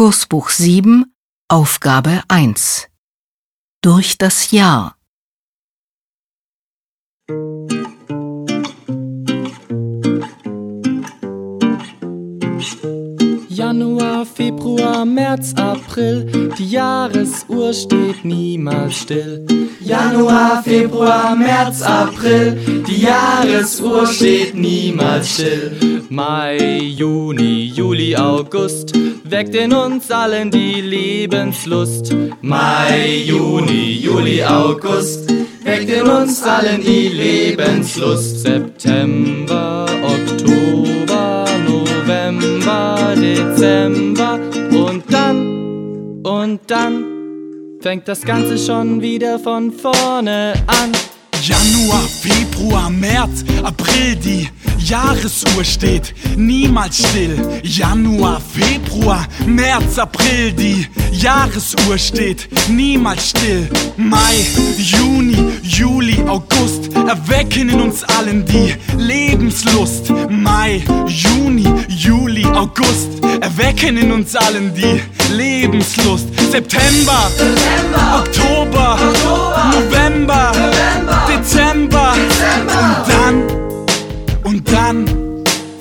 Kursbuch 7, Aufgabe 1. Durch das Jahr. Januar, Februar, März, April, die Jahresuhr steht niemals still. Januar, Februar, März, April, die Jahresuhr steht niemals still. Mai, Juni, Juli, August, weckt in uns allen die Lebenslust. Mai, Juni, Juli, August, weckt in uns allen die Lebenslust. September, Oktober, November, Dezember und dann, und dann fängt das Ganze schon wieder von vorne an. Januar, Februar, März, April, die Jahresuhr steht niemals still. Januar, Februar, März, April, die Jahresuhr steht niemals still. Mai, Juni, Juli, August erwecken in uns allen die Lebenslust. Mai, Juni, Juli, August erwecken in uns allen die Lebenslust. September, September, Oktober,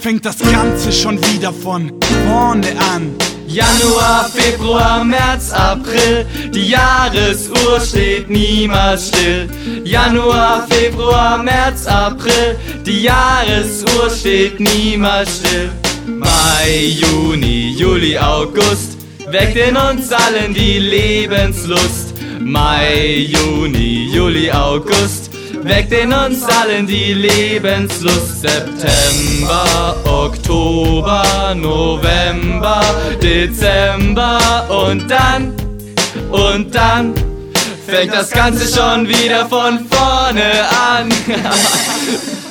fängt das Ganze schon wieder von vorne an. Januar, Februar, März, April, die Jahresuhr steht niemals still. Januar, Februar, März, April, die Jahresuhr steht niemals still. Mai, Juni, Juli, August, weckt in uns allen die Lebenslust. Mai, Juni, Juli, August, weckt in uns allen die Lebenslust. September, Oktober, November, Dezember und dann, und dann fängt das Ganze schon wieder von vorne an.